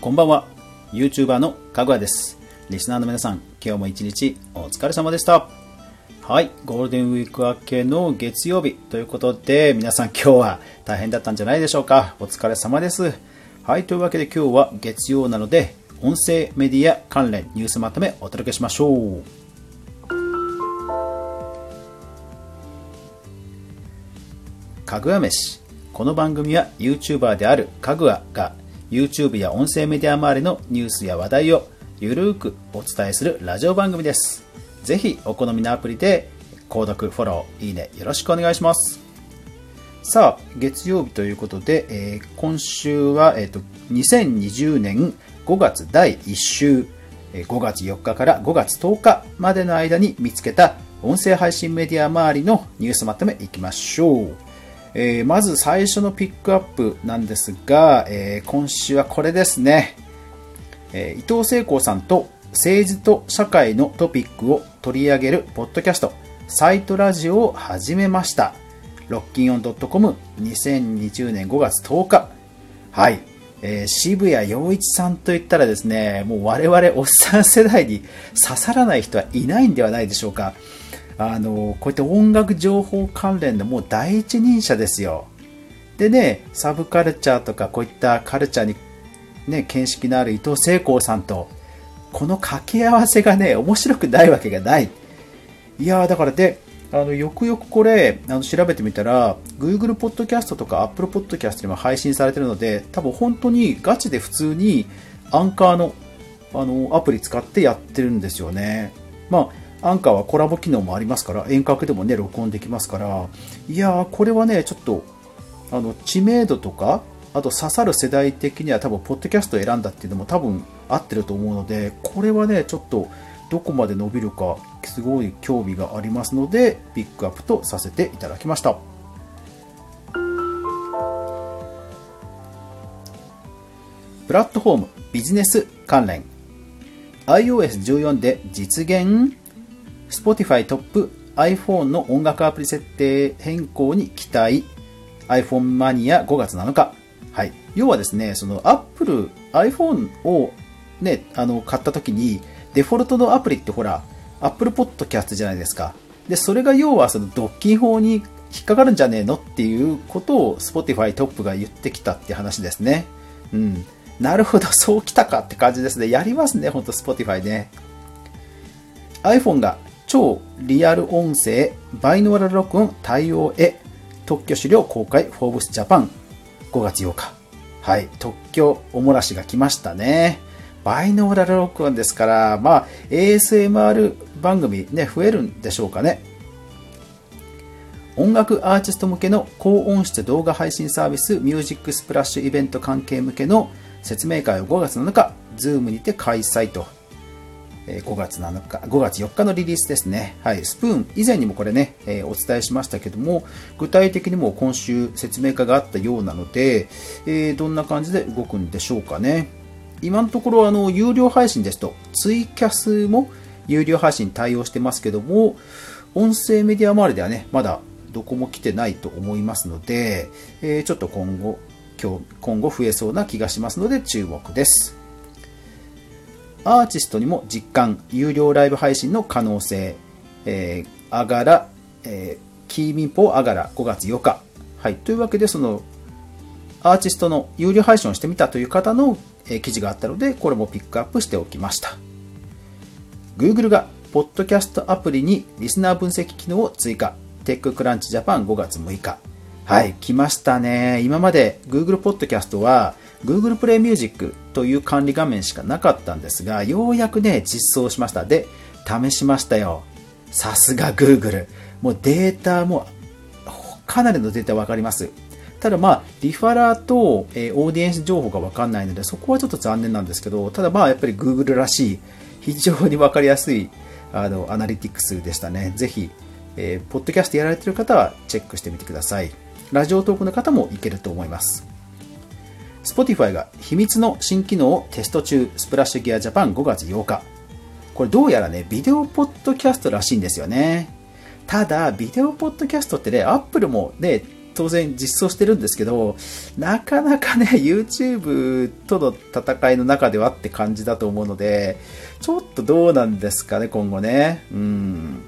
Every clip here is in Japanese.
こんばんは。YouTuber のかぐわです。リスナーの皆さん、今日も一日お疲れ様でした。はい、ゴールデンウィーク明けの月曜日ということで、皆さん今日は大変だったんじゃないでしょうか。お疲れ様です。はい、というわけで今日は月曜なので、音声メディア関連ニュースまとめお届けしましょう。かぐわ飯。この番組は YouTuber であるかぐわが YouTube や音声メディア周りのニュースや話題をゆるーくお伝えするラジオ番組です。ぜひお好みのアプリで購読、フォロー、いいねよろしくお願いします。さあ、月曜日ということで、えー今週は、えーと2020年5月第1週、えー5月4日から5月10日までの間に見つけた音声配信メディア周りのニュースまとめいきましょう。えーまず最初のピックアップなんですが、えー今週はこれですね。えー伊藤聖子さんと政治と社会のトピックを取り上げるポッドキャスト、サイトラジオを始めました。ロッキンオン .com2020 年5月10日。はい。えー渋谷陽一さんといったらですね、もう我々おっさん世代に刺さらない人はいないんではないでしょうか。あの、こういった音楽情報関連のもう第一人者ですよ。でね、サブカルチャーとかこういったカルチャーにね、見識のある伊藤聖光さんと、この掛け合わせがね、面白くないわけがない。いや、だからで、あの、よくよくこれ、あの、調べてみたら、Google Podcast とか Apple Podcast にも配信されてるので、多分本当にガチで普通にアンカーの、あの、アプリ使ってやってるんですよね。まあ、アンカーはコラボ機能もありますから、遠隔でもね、録音できますから、いやー、これはね、ちょっと、あの知名度とかあと刺さる世代的には多分ポッドキャストを選んだっていうのも多分合ってると思うのでこれはねちょっとどこまで伸びるかすごい興味がありますのでピックアップとさせていただきました。プラットフォームビジネス関連。iOS14 で実現。Spotify トップ iPhone の音楽アプリ設定変更に期待 iPhone マニア5月7日。はい。要はですね、その Apple、iPhone をね、あの、買った時に、デフォルトのアプリってほら、Apple Podcast じゃないですか。で、それが要はそのドッキン法に引っかかるんじゃねえのっていうことを Spotify トップが言ってきたって話ですね。うん。なるほど、そうきたかって感じですね。やりますね、ほんと Spotify ね。iPhone が超リアル音声バイノーラル録音対応へ特許資料公開フォーブスジャパン。5月8日。はい。特許おもらしが来ましたね。バイノーラル録音ですからまあ ASMR 番組ね増えるんでしょうかね。音楽アーティスト向けの高音質動画配信サービスミュージックスプラッシュイベント関係向けの説明会を5月7日 Zoom にて開催と。5月7日、5月4日のリリースですね。はい、スプーン、以前にもこれね、えお伝えしましたけども、具体的にも今週説明会があったようなので、えどんな感じで動くんでしょうかね。今のところ、あの、有料配信ですと、ツイキャスも有料配信対応してますけども、音声メディア周りではね、まだどこも来てないと思いますので、えちょっと今後、今日、今後増えそうな気がしますので注目です。アーティストにも実感、有料ライブ配信の可能性、えー、あがら、えーキーミンポあがら5月8日。はい。というわけで、その、アーティストの有料配信をしてみたという方の、えー記事があったので、これもピックアップしておきました。Google が、ポッドキャストアプリにリスナー分析機能を追加。テッククランチジャパン5月6日。はい、来ましたね。今まで Google ポッドキャストは Google プレイミュージックという管理画面しかなかったんですが、ようやくね、実装しました。で、試しましたよ。さすが Google。もうデータも、かなりのデータわかります。ただまあ、リファラーと、えーオーディエンス情報がわかんないので、そこはちょっと残念なんですけど、ただまあ、やっぱり Google らしい、非常にわかりやすい、あの、アナリティクスでしたね。ぜひ、えーポッドキャストやられてる方はチェックしてみてください。ラジオトークの方もいけると思います。Spotify が秘密の新機能をテスト中、スプラッシュギアジャパン5月8日。これどうやらね、ビデオポッドキャストらしいんですよね。ただ、ビデオポッドキャストってね、Apple もね、当然実装してるんですけど、なかなかね、YouTube との戦いの中ではって感じだと思うので、ちょっとどうなんですかね、今後ね。うん。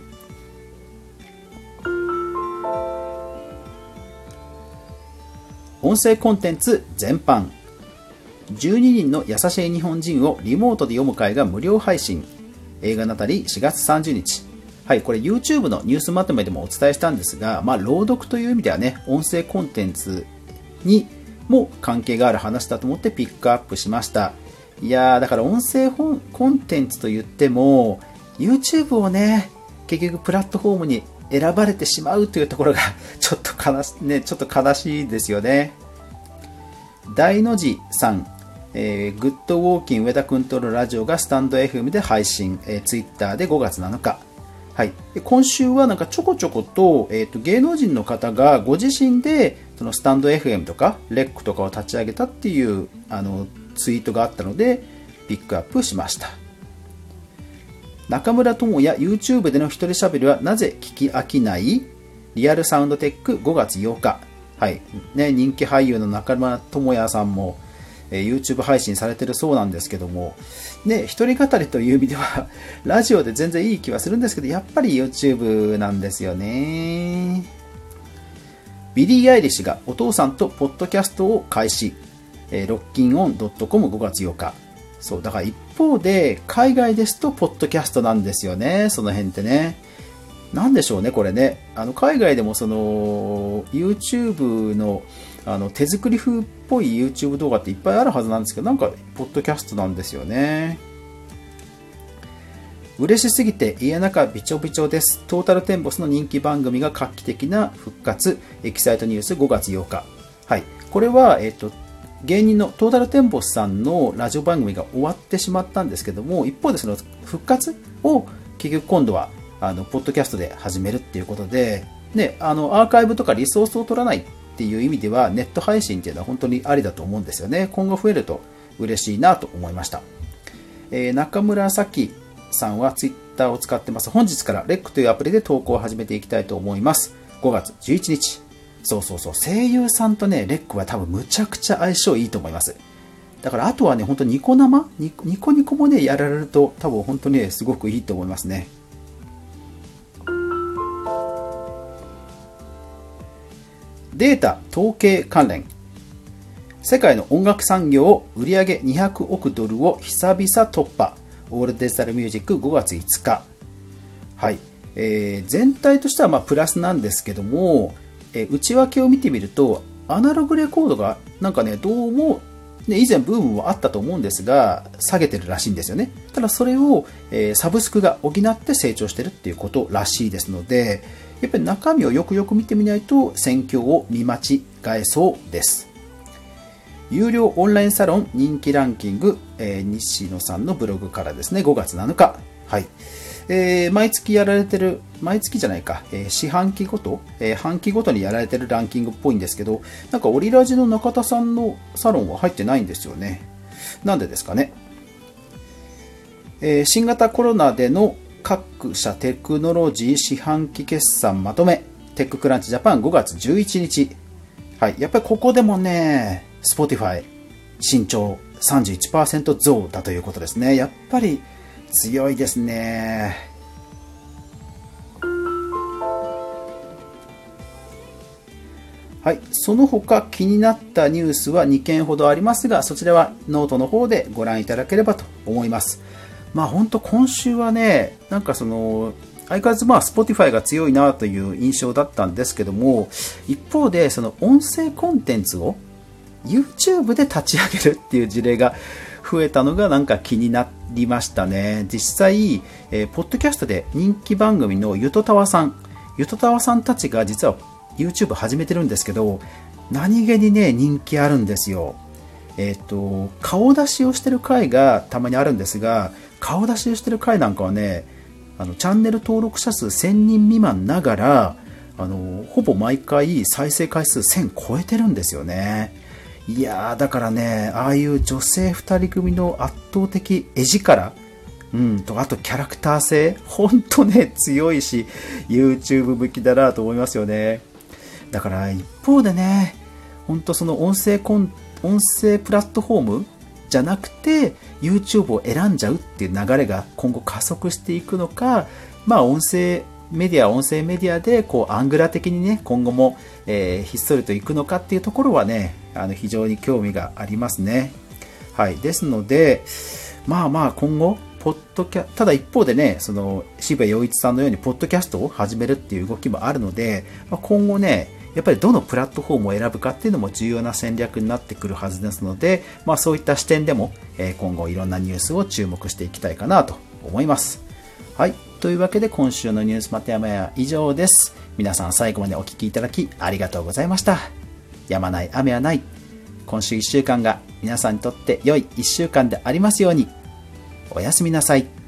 音声コンテンツ全般。12人の優しい日本人をリモートで読む会が無料配信。映画ナタリー4月30日。はい、これ YouTube のニュースまとめでもお伝えしたんですが、まあ、朗読という意味ではね、音声コンテンツにも関係がある話だと思ってピックアップしました。いやー、だから音声コンテンツと言っても、YouTube をね、結局プラットフォームに選ばれてしまうというところがちょっと悲し,、ね、ちょっと悲しいですよね。大の字さん、えー、グッドウォーキン上田くんとのラジオがスタンド FM で配信、えー、Twitter で5月7日。はい、で今週はなんかちょこちょこと,、えーと、芸能人の方がご自身でそのスタンド FM とかレックとかを立ち上げたっていうあのツイートがあったのでピックアップしました。中村智也 YouTube での一人喋りはなぜ聞き飽きない？リアルサウンドテック5月8日。はいね、人気俳優の中村智也さんもえ YouTube 配信されてるそうなんですけども、ね、一人語りという意味では、ラジオで全然いい気はするんですけど、やっぱり YouTube なんですよね。ビリー・アイリッシュがお父さんとポッドキャストを開始。えー、ロッキンオン .com5 月8日。そう、だから一方で、海外ですと、ポッドキャストなんですよね。その辺ってね。なんでしょうね、これね。あの、海外でもその、YouTube の、あの手作り風っぽい YouTube 動画っていっぱいあるはずなんですけど、なんか、ポッドキャストなんですよね。嬉しすぎて家中びちょびちょです。トータルテンボスの人気番組が画期的な復活、エキサイトニュース5月8日。はい。これは、えっ、と、芸人のトータルテンボスさんのラジオ番組が終わってしまったんですけども、一方でその復活を結局今度は、あの、ポッドキャストで始めるっていうことで、ね、あの、アーカイブとかリソースを取らないっていう意味ではネット配信っていうのは本当にありだと思うんですよね。今後増えると嬉しいなと思いました。えー、中村咲さんは Twitter を使ってます。本日から REC というアプリで投稿を始めていきたいと思います。5月11日。そうそうそう。声優さんとね、REC は多分むちゃくちゃ相性いいと思います。だからあとはね、本当ニコ生？ニコニコもね、やられると多分本当にね、すごくいいと思いますね。データ統計関連。世界の音楽産業を売上200億ドルを久々突破。オールデジタルミュージック5月5日。はい、えー、全体としてはまプラスなんですけども、えー、内訳を見てみるとアナログレコードがなんかねどうもね、以前ブームもあったと思うんですが、下げてるらしいんですよね。ただそれを、えー、サブスクが補って成長してるっていうことらしいですので、やっぱり中身をよくよく見てみないと戦況を見間違えそうです。有料オンラインサロン人気ランキング、えー、西野さんのブログからですね、5月7日。はい。えー、毎月やられてる、毎月じゃないか、えー、四半期ごと、えー、半期ごとにやられてるランキングっぽいんですけど、なんかオリラジの中田さんのサロンは入ってないんですよね。なんでですかね。え新型コロナでの各社テクノロジー四半期決算まとめ、テッククランチジャパン5月11日。はい。やっぱりここでもね、Spotify 身長31%増だということですね。やっぱり強いですね。はい。その他気になったニュースは2件ほどありますが、そちらはノートの方でご覧いただければと思います。まあ本当今週はね、なんかその、相変わらずまあ Spotify が強いなという印象だったんですけども、一方でその音声コンテンツを YouTube で立ち上げるっていう事例が増えたのがなんか気になりましたね。実際、えー、ポッドキャストで人気番組のゆとたわさん、ゆとたわさんたちが実は YouTube 始めてるんですけど、何気にね、人気あるんですよ。えっ、と、顔出しをしてる回がたまにあるんですが、顔出しをしてる回なんかはね、あのチャンネル登録者数1000人未満ながら、あのほぼ毎回再生回数1000超えてるんですよね。いやー、だからね、ああいう女性2人組の圧倒的絵力、うん、と、あとキャラクター性、ほんとね、強いし、YouTube 向きだなと思いますよね。だから一方でね、本当その音声コン、音声プラットフォームじゃなくて YouTube を選んじゃうっていう流れが今後加速していくのか、まあ音声メディア、音声メディアでこうアングラ的にね、今後も、えー、ひっそりといくのかっていうところはね、あの非常に興味がありますね。はい。ですので、まあまあ今後、ポッドキャただ一方でね、その渋谷陽一さんのようにポッドキャストを始めるっていう動きもあるので、まあ、今後ね、やっぱりどのプラットフォームを選ぶかっていうのも重要な戦略になってくるはずですので、まあそういった視点でも、え今後いろんなニュースを注目していきたいかなと思います。はい。というわけで今週のニュースまたやまや以上です。皆さん最後までお聴きいただきありがとうございました。やまない雨はない。今週1週間が皆さんにとって良い1週間でありますように。おやすみなさい。